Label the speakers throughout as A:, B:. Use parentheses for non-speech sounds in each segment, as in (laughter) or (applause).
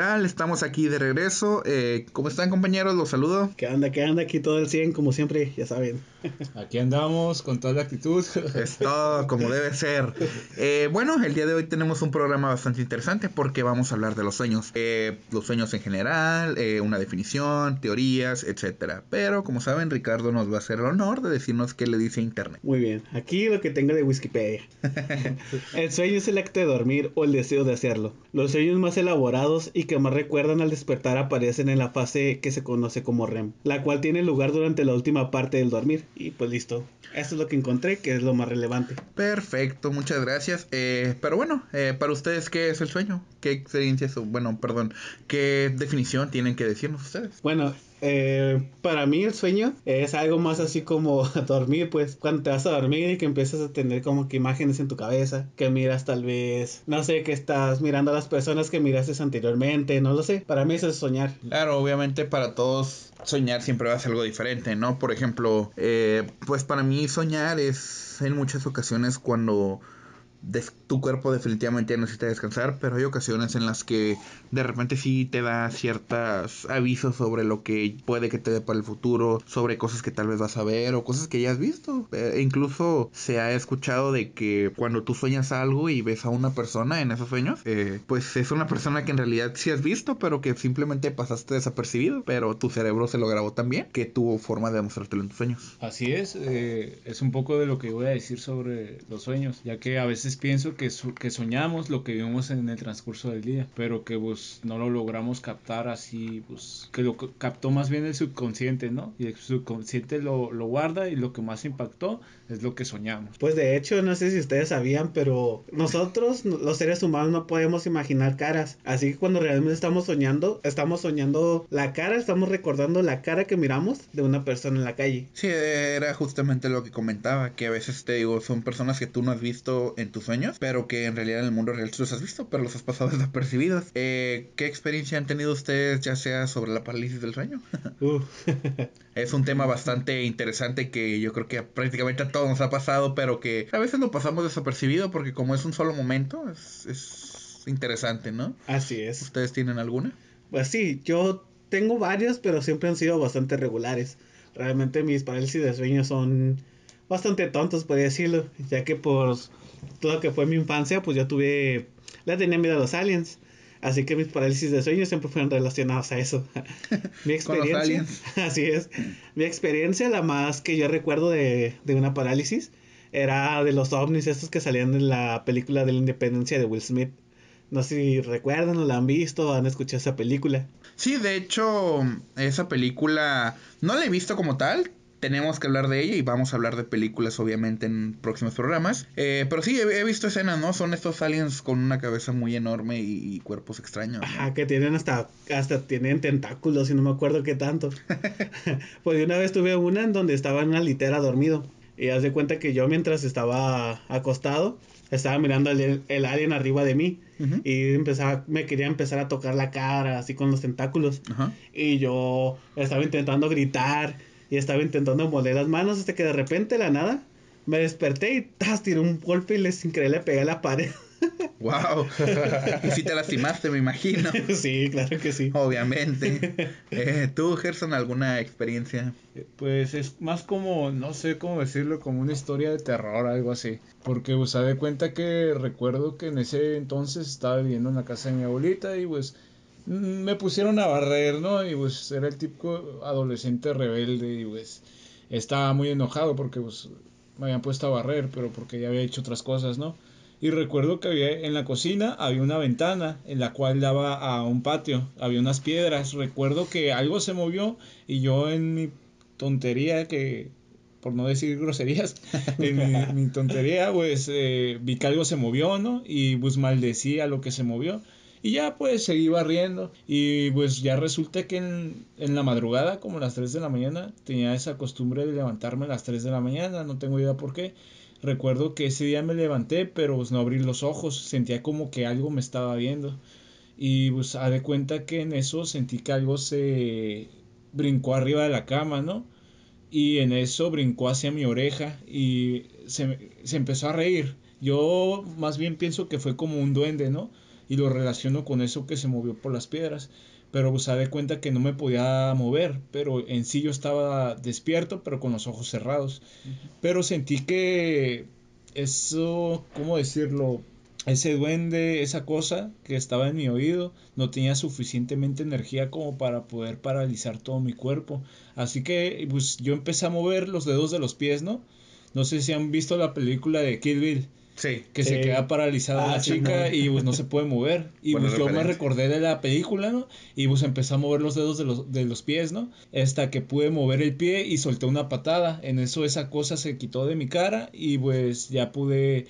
A: ¿qué tal? Estamos aquí de regreso. Eh, ¿Cómo están compañeros? Los saludo.
B: ¿Qué anda? ¿Qué anda? Aquí todo el 100 como siempre, ya saben.
C: Aquí andamos con toda la actitud. (laughs)
A: Es todo como debe ser. Eh, bueno, el día de hoy tenemos un programa bastante interesante porque vamos a hablar de los sueños. Eh, los sueños en general, eh, una definición, teorías, etcétera. Pero como saben, Ricardo nos va a hacer el honor de decirnos qué le dice Internet.
B: Muy bien, aquí lo que tengo de Wikipedia. (laughs) el sueño es el acto de dormir o el deseo de hacerlo. Los sueños más elaborados y que más recuerdan al despertar aparecen en la fase que se conoce como REM, la cual tiene lugar durante la última parte del dormir. Y pues listo, esto es lo que encontré, que es lo más relevante.
A: Perfecto, muchas gracias. Eh, pero bueno, eh, para ustedes, ¿qué es el sueño? ¿Qué experiencia es? Bueno, perdón, ¿qué definición tienen que decirnos ustedes?
B: Bueno, eh, para mí el sueño es algo más así como (laughs) dormir, pues cuando te vas a dormir y que empiezas a tener como que imágenes en tu cabeza, que miras tal vez, no sé, que estás mirando a las personas que miraste anteriormente, no lo sé, para mí eso es soñar.
A: Claro, obviamente para todos soñar siempre va a ser algo diferente, ¿no? Por ejemplo, eh, pues para mí soñar es en muchas ocasiones cuando tu cuerpo definitivamente necesita descansar, pero hay ocasiones en las que de repente sí te da ciertos avisos sobre lo que puede que te dé para el futuro, sobre cosas que tal vez vas a ver o cosas que ya has visto. E incluso se ha escuchado de que cuando tú sueñas algo y ves a una persona en esos sueños, eh, pues es una persona que en realidad sí has visto, pero que simplemente pasaste desapercibido, pero tu cerebro se lo grabó también, que tuvo forma de demostrártelo en tus sueños.
C: Así es, eh, es un poco de lo que voy a decir sobre los sueños, ya que a veces pienso que, que soñamos lo que vivimos en el transcurso del día, pero que pues no lo logramos captar así, pues que lo captó más bien el subconsciente, ¿no? Y el subconsciente lo, lo guarda y lo que más impactó es lo que soñamos.
B: Pues de hecho, no sé si ustedes sabían, pero nosotros, los seres humanos, no podemos imaginar caras. Así que cuando realmente estamos soñando, estamos soñando la cara, estamos recordando la cara que miramos de una persona en la calle.
A: Sí, era justamente lo que comentaba, que a veces te digo, son personas que tú no has visto en tus sueños, pero que en realidad en el mundo real tú los has visto, pero los has pasado (laughs) desapercibidos. Eh, ¿Qué experiencia han tenido ustedes, ya sea sobre la parálisis del sueño? (laughs) Uh. es un tema (laughs) bastante interesante que yo creo que prácticamente a todos nos ha pasado, pero que a veces lo pasamos desapercibido porque como es un solo momento, es, es interesante, ¿no?
B: Así es.
A: ¿Ustedes tienen alguna?
B: Pues sí, yo tengo varios, pero siempre han sido bastante regulares. Realmente mis parálisis de sueño son bastante tontos, podría decirlo, ya que por todo lo que fue mi infancia, pues yo tuve, le tenía miedo a los aliens. Así que mis parálisis de sueño siempre fueron relacionados a eso. (laughs) mi experiencia. (laughs) así es. Mi experiencia, la más que yo recuerdo de, de, una parálisis, era de los ovnis estos que salían en la película de la independencia de Will Smith. No sé si recuerdan o la han visto o han escuchado esa película.
A: Sí, de hecho, esa película no la he visto como tal tenemos que hablar de ella y vamos a hablar de películas obviamente en próximos programas. Eh, pero sí, he, visto escenas, ¿no? Son estos aliens con una cabeza muy enorme y, cuerpos extraños.
B: Ajá, que tienen hasta, hasta tienen tentáculos y no me acuerdo qué tanto. (laughs) pues una vez tuve una en donde estaba en una litera dormido. Y haz de cuenta que yo mientras estaba acostado, estaba mirando el, el alien arriba de mí. Y empezaba, me quería empezar a tocar la cara, así con los tentáculos. Y yo estaba intentando gritar y estaba intentando moler las manos hasta que de repente la nada me desperté y ¡tas! tiré un golpe y le sin querer le pegué a la pared. (laughs)
A: Wow. y si te lastimaste, me imagino. (laughs)
B: Sí, claro que sí.
A: Obviamente. (laughs) Eh, ¿Tú, Gerson, alguna experiencia?
C: Pues es más como, no sé cómo decirlo, como una historia de terror, algo así. Porque, pues, de cuenta que recuerdo que en ese entonces estaba viviendo en la casa de mi abuelita y, pues, me pusieron a barrer, ¿no? Y pues era el típico adolescente rebelde y pues estaba muy enojado porque pues me habían puesto a barrer, pero porque ya había hecho otras cosas, ¿no? Y recuerdo que había en la cocina había una ventana en la cual daba a un patio, había unas piedras. Recuerdo que algo se movió y yo en mi tontería que por no decir groserías, (laughs) en mi, tontería, pues eh, vi que algo se movió, ¿no? Y pues maldecí a lo que se movió. Y ya pues seguí barriendo. Y pues ya resulta que en, en, la madrugada, como a las 3 de la mañana, tenía esa costumbre de levantarme a las 3 de la mañana, no tengo idea por qué. Recuerdo que ese día me levanté, pero pues no abrí los ojos, sentía como que algo me estaba viendo. Y pues a de cuenta que en eso sentí que algo se brincó arriba de la cama, ¿no? Y en eso brincó hacia mi oreja y se, se empezó a reír. Yo más bien pienso que fue como un duende, ¿no? Y lo relaciono con eso que se movió por las piedras. Pero pues de cuenta que no me podía mover, pero en sí yo estaba despierto, pero con los ojos cerrados. Pero sentí que eso, ¿cómo decirlo? ese duende, esa cosa que estaba en mi oído, no tenía suficientemente energía como para poder paralizar todo mi cuerpo. Así que pues yo empecé a mover los dedos de los pies, ¿no? No sé si han visto la película de Kill Bill.
A: Sí.
C: Que se queda paralizada la ah, chica y pues no se puede mover. Y pues yo me recordé de la película, ¿no? Y pues empecé a mover los dedos de los, de los pies, ¿no? Hasta que pude mover el pie y solté una patada. En eso esa cosa se quitó de mi cara y pues ya pude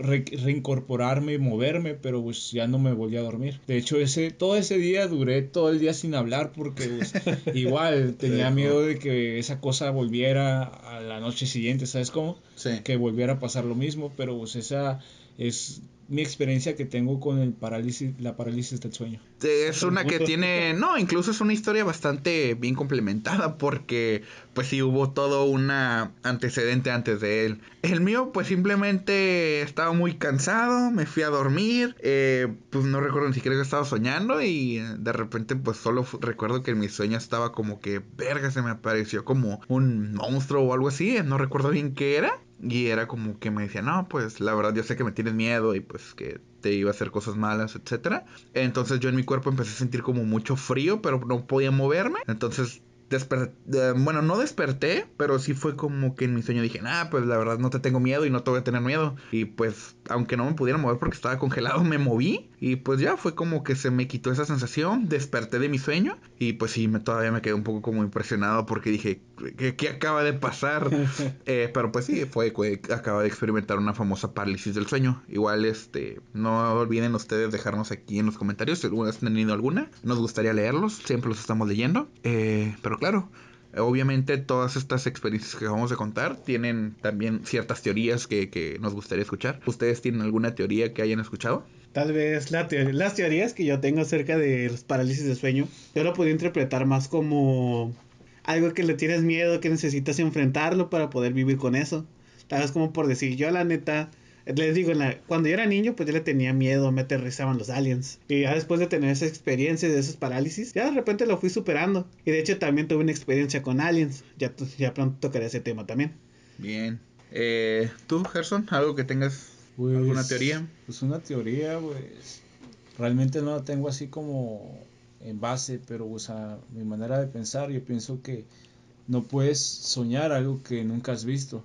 C: reincorporarme y moverme, pero pues ya no me volví a dormir. De hecho, ese, todo ese día duré todo el día sin hablar porque pues, (laughs) igual tenía miedo de que esa cosa volviera a la noche siguiente, ¿sabes cómo? Que volviera a pasar lo mismo, pero pues esa es mi experiencia que tengo con el parálisis, la parálisis del sueño.
A: Es una que tiene, no, incluso es una historia bastante bien complementada porque pues sí hubo todo un antecedente antes de él. El mío pues simplemente estaba muy cansado, me fui a dormir, eh, pues no recuerdo ni siquiera que estaba soñando y de repente pues solo recuerdo que en mi sueño estaba como que verga se me apareció como un monstruo o algo así, no recuerdo bien qué era. Y era como que me decía, no, pues la verdad yo sé que me tienes miedo y pues que te iba a hacer cosas malas, etcétera. Entonces yo en mi cuerpo empecé a sentir como mucho frío, pero no podía moverme. Entonces desperté, bueno, no desperté, pero sí fue como que en mi sueño dije, ah, pues la verdad no te tengo miedo y no te voy a tener miedo. Y pues, aunque no me pudiera mover porque estaba congelado, (laughs) me moví. Y pues ya fue como que se me quitó esa sensación, desperté de mi sueño. Y pues sí, me, todavía me quedé un poco como impresionado porque dije, ¿qué, acaba de pasar? (laughs) Eh, pero pues sí, fue que acaba de experimentar una famosa parálisis del sueño. Igual, este, no olviden ustedes dejarnos aquí en los comentarios si alguna han tenido alguna. Nos gustaría leerlos, siempre los estamos leyendo. Eh, pero claro, obviamente todas estas experiencias que vamos a contar tienen también ciertas teorías que, nos gustaría escuchar. ¿Ustedes tienen alguna teoría que hayan escuchado?
B: Tal vez la las teorías que yo tengo acerca de los parálisis de sueño, yo lo podría interpretar más como algo que le tienes miedo, que necesitas enfrentarlo para poder vivir con eso. Tal vez como por decir, yo la neta, les digo, cuando yo era niño, pues yo le tenía miedo, me aterrizaban los aliens. Y ya después de tener esa experiencia de esos parálisis, ya de repente lo fui superando. Y de hecho también tuve una experiencia con aliens. Ya, ya pronto tocaré ese tema también.
A: Bien. Eh, ¿Tú, Gerson, algo que tengas? Pues, ¿Alguna teoría?
C: Pues una teoría, pues realmente no la tengo así como en base, pero o sea, mi manera de pensar, yo pienso que no puedes soñar algo que nunca has visto.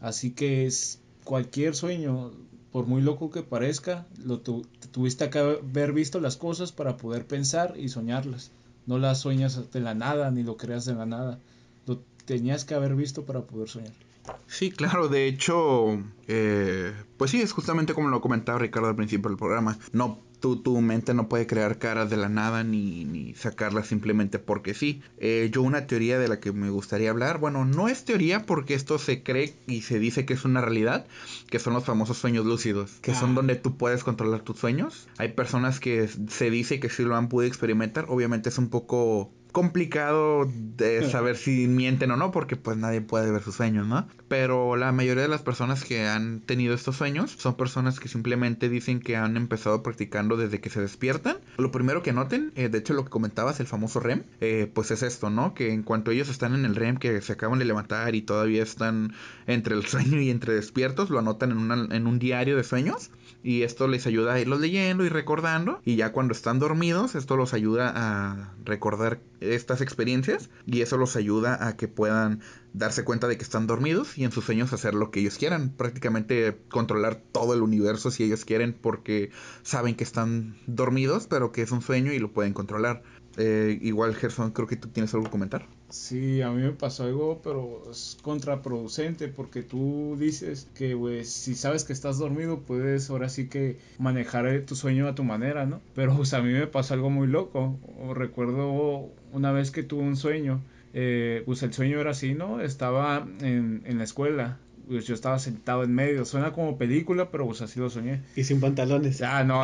C: Así que es cualquier sueño, por muy loco que parezca, lo tuviste que haber visto las cosas para poder pensar y soñarlas. No las sueñas de la nada ni lo creas de la nada. Lo tenías que haber visto para poder soñar.
A: Sí, claro, de hecho, eh, pues sí, es justamente como lo comentaba Ricardo al principio del programa. No tu, tu mente no puede crear caras de la nada ni, ni sacarlas simplemente porque sí. Eh, yo una teoría de la que me gustaría hablar, bueno, no es teoría porque esto se cree y se dice que es una realidad, que son los famosos sueños lúcidos, que son ah. donde tú puedes controlar tus sueños. Hay personas que se dice que sí lo han podido experimentar, obviamente es un poco complicado de saber si mienten o no, porque pues nadie puede ver sus sueños, ¿no? Pero la mayoría de las personas que han tenido estos sueños son personas que simplemente dicen que han empezado practicando desde que se despiertan. Lo primero que noten, eh, de hecho lo que comentabas, el famoso REM, eh, pues es esto, ¿no? Que en cuanto ellos están en el REM, que se acaban de levantar y todavía están entre el sueño y entre despiertos, lo anotan en, en un diario de sueños y esto les ayuda a irlos leyendo y recordando y ya cuando están dormidos esto los ayuda a recordar estas experiencias y eso los ayuda a que puedan darse cuenta de que están dormidos y en sus sueños hacer lo que ellos quieran, prácticamente controlar todo el universo si ellos quieren porque saben que están dormidos pero que es un sueño y lo pueden controlar. Eh, igual Gerson, creo que tú tienes algo que comentar.
C: Sí, a mí me pasó algo, pero es contraproducente porque tú dices que, si sabes que estás dormido, puedes ahora sí que manejar eh, tu sueño a tu manera, ¿no? (laughs) Pero, pues, a mí me pasó algo muy loco. recuerdo una vez que tuve un sueño, eh, pues el sueño era así, ¿no? Estaba en, en la escuela pues yo estaba sentado en medio. Suena como película, pero pues así lo soñé.
B: Y sin pantalones.
C: Ah, no.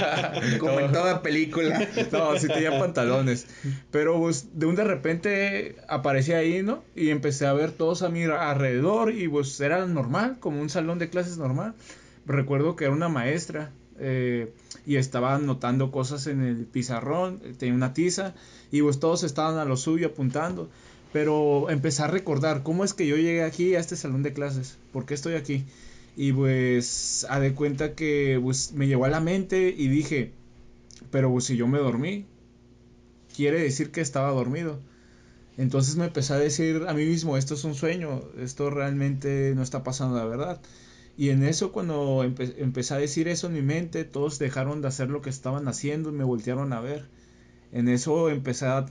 C: (laughs)
A: como en toda película.
C: no, sí tenía pantalones. Pero pues de un de repente aparecí ahí, ¿no? Y empecé a ver todos a mi alrededor y pues era normal, como un salón de clases normal. Recuerdo que era una maestra eh, y estaba anotando cosas en el pizarrón, tenía una tiza y pues todos estaban a lo suyo apuntando. Pero empecé a recordar cómo es que yo llegué aquí a este salón de clases, por qué estoy aquí. Y pues a de cuenta que pues, me llegó a la mente y dije, pero pues, si yo me dormí, quiere decir que estaba dormido. Entonces me empecé a decir a mí mismo, esto es un sueño, esto realmente no está pasando la verdad. Y en eso cuando empecé a decir eso en mi mente, todos dejaron de hacer lo que estaban haciendo y me voltearon a ver. En eso empecé a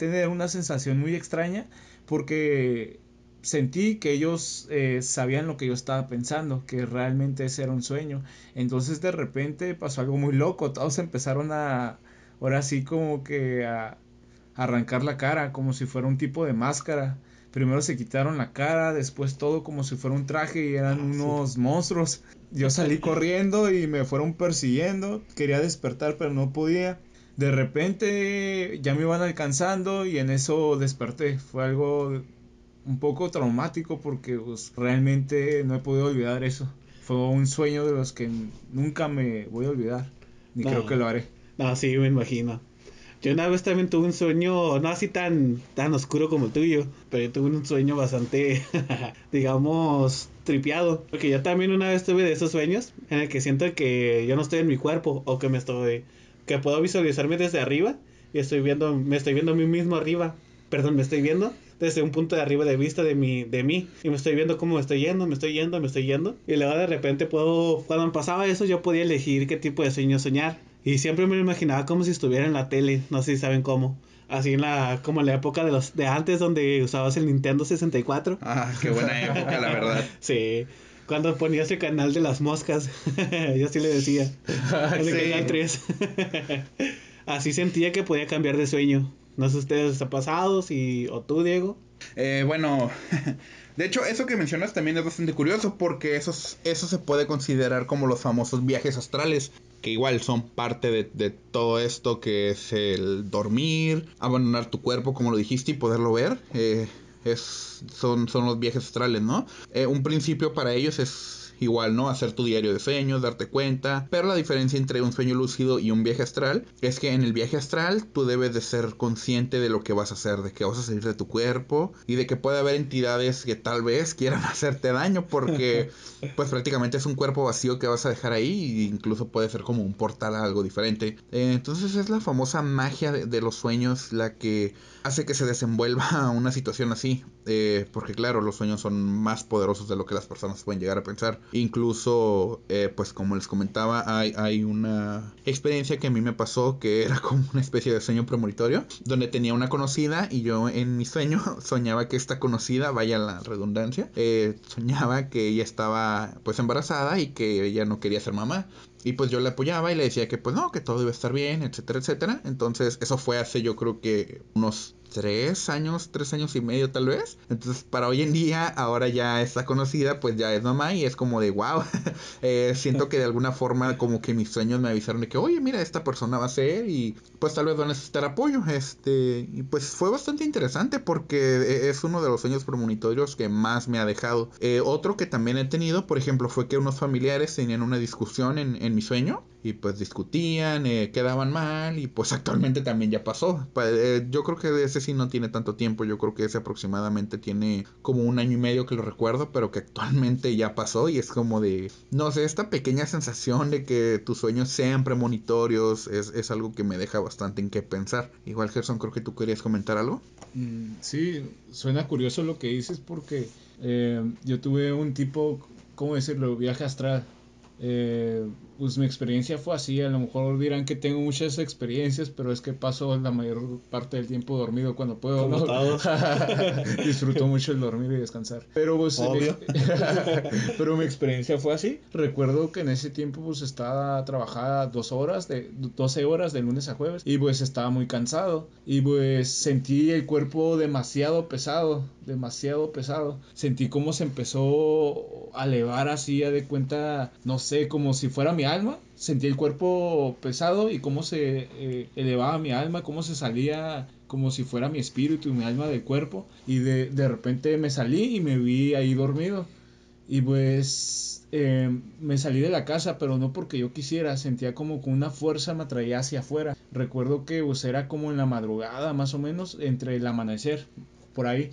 C: tener una sensación muy extraña porque sentí que ellos eh, sabían lo que yo estaba pensando, que realmente ese era un sueño. Entonces de repente pasó algo muy loco, todos empezaron a, ahora sí como que a arrancar la cara, como si fuera un tipo de máscara. Primero se quitaron la cara, después todo como si fuera un traje y eran ah, unos monstruos. Yo salí corriendo y me fueron persiguiendo, quería despertar pero no podía. De repente ya me iban alcanzando y en eso desperté. Fue algo un poco traumático porque pues, realmente no he podido olvidar eso. Fue un sueño de los que nunca me voy a olvidar, ni creo que lo haré.
B: No, sí, me imagino. Yo una vez también tuve un sueño, no así tan, tan oscuro como el tuyo, pero yo tuve un sueño bastante, (laughs) digamos, tripeado. Porque yo también una vez tuve de esos sueños en el que siento que yo no estoy en mi cuerpo o que me estoy, que puedo visualizarme desde arriba y estoy viendo, me estoy viendo a mí mismo arriba. Perdón, me estoy viendo desde un punto de arriba de vista de mi, de mí. Y me estoy viendo cómo me estoy yendo, me estoy yendo, me estoy yendo. Y luego de repente puedo, cuando pasaba eso, yo podía elegir qué tipo de sueño soñar. Y siempre me lo imaginaba como si estuviera en la tele, no sé si saben cómo. Así en la, como en la época de los de antes donde usabas el Nintendo 64.
A: Ah, qué buena época, la verdad. (laughs)
B: sí. Cuando ponías el canal de las moscas, (laughs) yo así le decía. (laughs) el sí. canal 3. (laughs) así sentía que podía cambiar de sueño. No sé ustedes ha pasado, si, o tú, Diego.
A: Eh, bueno, de hecho, eso que mencionas también es bastante curioso porque eso, eso se puede considerar como los famosos viajes astrales que igual son parte de, todo esto que es el dormir, abandonar tu cuerpo, como lo dijiste, y poderlo ver. Eh, es, son, son los viajes astrales, ¿no? Eh, un principio para ellos es igual, ¿no? Hacer tu diario de sueños, darte cuenta. Pero la diferencia entre un sueño lúcido y un viaje astral es que en el viaje astral tú debes de ser consciente de lo que vas a hacer, de que vas a salir de tu cuerpo y de que puede haber entidades que tal vez quieran (laughs) hacerte daño porque (laughs) pues prácticamente es un cuerpo vacío que vas a dejar ahí e incluso puede ser como un portal a algo diferente. Eh, entonces es la famosa magia de, los sueños la que hace que se desenvuelva (laughs) una situación así. Eh, porque claro, los sueños son más poderosos de lo que las personas pueden llegar a pensar. Incluso, eh, pues como les comentaba, hay, hay una experiencia que a mí me pasó que (laughs) era como una especie de sueño premonitorio, donde tenía una conocida y yo en mi sueño (laughs) soñaba que esta conocida, vaya la redundancia, eh, soñaba que ella estaba pues embarazada y que ella no quería ser mamá. Y pues yo le apoyaba y le decía que pues no, que todo iba a estar bien, etcétera, etcétera. Entonces eso fue hace yo creo que unos tres años, tres años y medio tal vez. Entonces para hoy en día, ahora ya está conocida, pues ya es mamá y es como de wow. (laughs) eh, siento que de alguna forma como que mis sueños me avisaron de que, oye, mira, esta persona va a ser y pues tal vez va a necesitar apoyo. Este, y pues fue bastante interesante porque e, es uno de los sueños premonitorios que más me ha dejado. Eh, otro que también he tenido, por ejemplo, fue que unos familiares tenían una discusión en, en mi sueño y pues discutían, eh, quedaban mal y pues (laughs) actualmente también ya pasó. Eh, yo creo que ese sí no tiene tanto tiempo, yo creo que ese aproximadamente tiene como un año y medio que lo recuerdo, pero que actualmente ya pasó y es como de, no sé, esta pequeña sensación de que tus sueños sean premonitorios es, es algo que me deja bastante en qué pensar. Igual Gerson, creo que tú querías comentar algo.
C: Mm, sí, suena curioso lo que dices porque eh, yo tuve un tipo, ¿cómo decirlo? Viaje astral. Eh, pues mi experiencia fue así. A lo mejor dirán que tengo muchas experiencias, pero es que paso la mayor parte del tiempo dormido cuando puedo. ¿no? (laughs) Disfruto mucho el dormir y descansar. Pero pues, (laughs) pero mi experiencia fue así. Recuerdo que en ese tiempo pues estaba trabajada dos horas, de 12 horas de lunes a jueves y pues estaba muy cansado y pues sentí el cuerpo demasiado pesado, demasiado pesado. Sentí como se empezó a elevar así, a de cuenta, no sé, como si fuera mi alma, sentí el cuerpo pesado y cómo se eh, elevaba mi alma, cómo se salía como si fuera mi espíritu y mi alma del cuerpo. Y de, de repente me salí y me vi ahí dormido. Y pues eh, me salí de la casa, pero no porque yo quisiera, sentía como que una fuerza me atraía hacia afuera. Recuerdo que pues era como en la madrugada, más o menos, entre el amanecer, por ahí.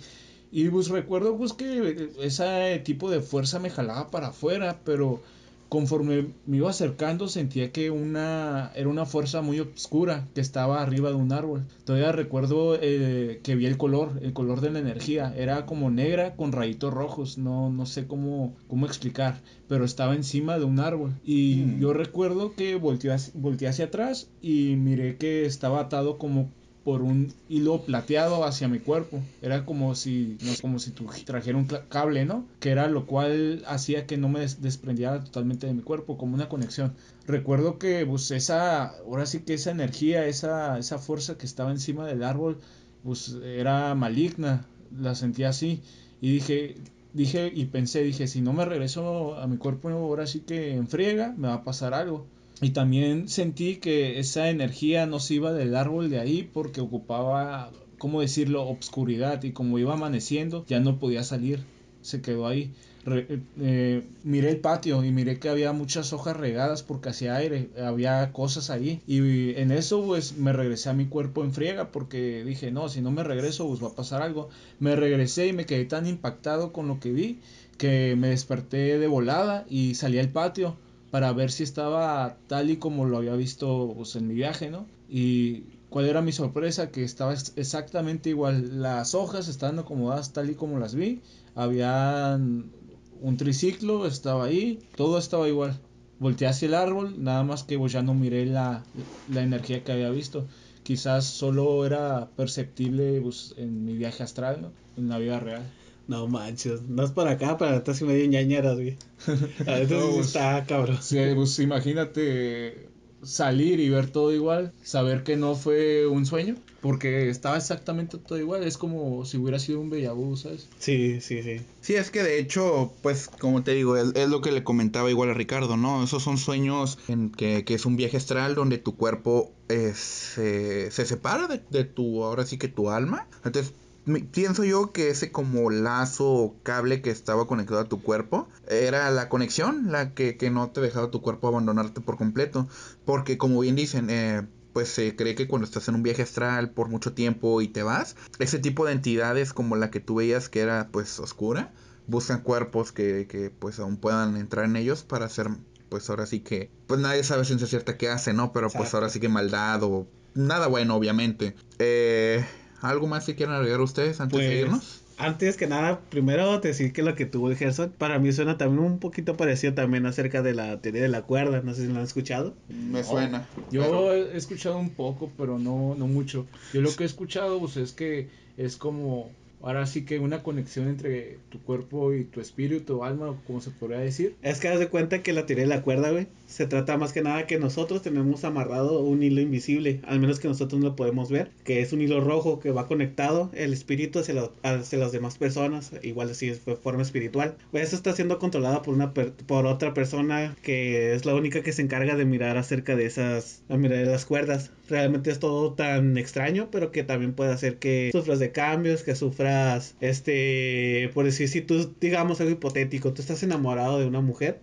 C: Y pues recuerdo pues que ese tipo de fuerza me jalaba para afuera, pero conforme me iba acercando sentía que una era una fuerza muy oscura que estaba arriba de un árbol. Todavía recuerdo eh, que vi el color, el color de la energía, era como negra con rayitos rojos, no, no sé cómo, cómo explicar, pero estaba encima de un árbol. Y
A: Mm.
C: yo recuerdo que volteé, volteé hacia atrás y miré que estaba atado como por un hilo plateado hacia mi cuerpo. Era como si, no como si trajera un cable, ¿no? Que era lo cual hacía que no me des- desprendiera totalmente de mi cuerpo, como una conexión. Recuerdo que, pues, esa, ahora sí que esa energía, esa, esa fuerza que estaba encima del árbol, pues, era maligna. La sentía así. Y dije, dije y pensé, dije, si no me regreso a mi cuerpo ahora sí que en friega, me va a pasar algo. Y también sentí que esa energía no se iba del árbol de ahí porque ocupaba, ¿cómo decirlo?, obscuridad. Y como iba amaneciendo, ya no podía salir. Se quedó ahí. Re- eh, miré el patio y miré que había muchas hojas regadas porque hacía aire, había cosas ahí. Y en eso pues me regresé a mi cuerpo en friega porque dije, no, si no me regreso pues va a pasar algo. Me regresé y me quedé tan impactado con lo que vi que me desperté de volada y salí al patio para ver si estaba tal y como lo había visto pues, en mi viaje, ¿no? Y cuál era mi sorpresa, que estaba ex- exactamente igual. Las hojas estaban acomodadas tal y como las vi. Habían un triciclo, estaba ahí, todo estaba igual. Volteé hacia el árbol, nada más que pues, ya no miré la, la energía que había visto. Quizás solo era perceptible pues, en mi viaje astral, ¿no? En la vida real.
B: No manches, no es para acá, para atrás y medio ñañeras, güey. A veces
C: No, pues,
B: está cabrón.
C: Sí, pues imagínate salir y ver todo igual, saber que no fue un sueño, porque estaba exactamente todo igual, es como si hubiera sido un vu, ¿sabes?
B: Sí, sí, sí.
A: Sí, es que de hecho, pues como te digo, es, es lo que le comentaba igual a Ricardo, ¿no? Esos son sueños en que, que es un viaje astral donde tu cuerpo eh, se, se separa de, de tu, ahora sí que tu alma. Entonces, pienso yo que ese como lazo o cable que estaba conectado a tu cuerpo era la conexión, la que, que no te dejaba tu cuerpo abandonarte por completo. Porque como bien dicen, eh, pues se cree que cuando estás en un viaje astral por mucho tiempo y te vas, ese tipo de entidades como la que tú veías que era pues oscura, buscan cuerpos que, que pues aún puedan entrar en ellos para hacer pues ahora sí que pues nadie sabe ciencia cierta qué hace, ¿no? Pero pues ahora sí que maldad o nada bueno obviamente. Eh, ¿Algo más que quieran agregar ustedes antes de
B: Pues,
A: irnos?
B: antes que nada, primero decir que lo que tuvo el Gerson, para mí suena también un poquito parecido también acerca de la teoría de la cuerda, no sé si lo han escuchado.
A: Me suena.
C: Yo he escuchado un poco, pero no, no mucho. Yo lo que he escuchado pues, es que es como, ahora sí que una conexión entre tu cuerpo y tu espíritu, tu alma, como se podría decir.
B: Es que haz de cuenta que la teoría de la cuerda, güey, se trata más que nada que nosotros tenemos amarrado un hilo invisible, al menos que nosotros no lo podemos ver, que es un hilo rojo que va conectado el espíritu hacia, la- hacia las demás personas, igual así de forma espiritual. Pues Esto está siendo controlado por una per- por otra persona que es la única que se encarga de mirar acerca de esas, a mirar de las cuerdas. Realmente es todo tan extraño, pero que también puede hacer que sufras de cambios, que sufras, este, por decir, si tú, digamos algo hipotético, tú estás enamorado de una mujer,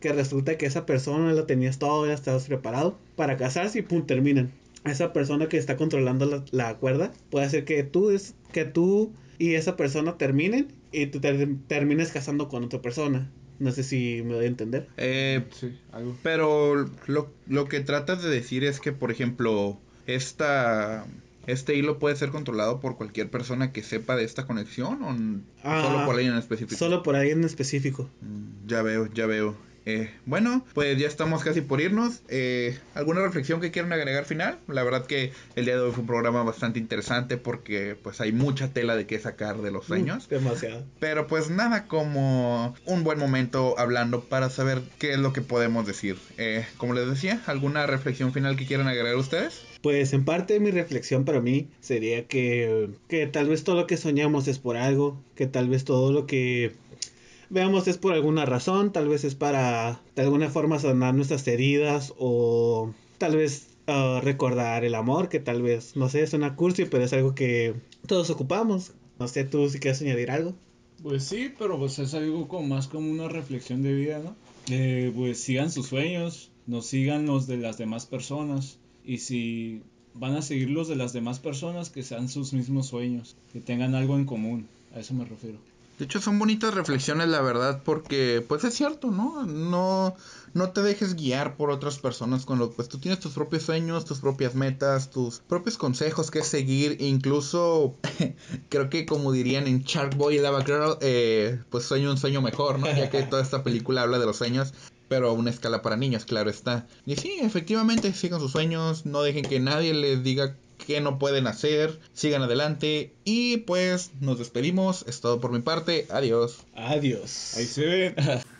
B: que resulta que esa persona la tenías todo, ya estabas preparado para casarse y pum, terminan. Esa persona que está controlando la, la cuerda puede hacer que tú, es, que tú y esa persona terminen y tú ter- termines casando con otra persona. No sé si me doy a entender.
A: Eh,
C: Sí, algo.
A: Pero lo, lo que tratas de decir es que, por ejemplo, esta, este hilo puede ser controlado por cualquier persona que sepa de esta conexión o
B: Ah,
A: solo por alguien en específico.
B: Solo por ahí en específico.
A: Mm, Ya veo, ya veo. Eh, bueno, pues ya estamos casi por irnos. Eh, ¿Alguna reflexión que quieran agregar final? La verdad que el día de hoy fue un programa bastante interesante porque pues hay mucha tela de qué sacar de los sueños.
B: Mm, demasiado.
A: Pero pues nada como un buen momento hablando para saber qué es lo que podemos decir. Eh, como les decía, ¿alguna reflexión final que quieran agregar ustedes?
B: Pues en parte mi reflexión para mí sería que, que tal vez todo lo que soñamos es por algo, que tal vez todo lo que veamos es por alguna razón, tal vez es para de alguna forma sanar nuestras heridas o tal vez ah, recordar el amor, que tal vez, no sé, es una cursi, pero es algo que todos ocupamos. No sé, tú si quieres añadir algo.
C: Pues sí, pero pues es algo como más como una reflexión de vida, ¿no? Eh, pues sigan sus sueños, no sigan los de las demás personas. Y si van a seguir los de las demás personas, que sean sus mismos sueños, que tengan algo en común. A eso me refiero.
A: De hecho, son bonitas reflexiones, la verdad, porque pues es cierto, ¿no? No, no te dejes guiar por otras personas con lo pues tú tienes tus propios sueños, tus propias metas, tus propios consejos que seguir. Incluso, (laughs) creo que como dirían en Shark Boy y Lava Girl, eh, pues sueño un sueño mejor, ¿no? Ya que toda esta película habla de los sueños pero a una escala para niños, claro está. Y sí, efectivamente, sigan sus sueños, no dejen que nadie les diga qué no pueden hacer, sigan adelante y pues nos despedimos, es todo por mi parte, adiós.
B: Adiós.
C: Ahí se ven. (laughs)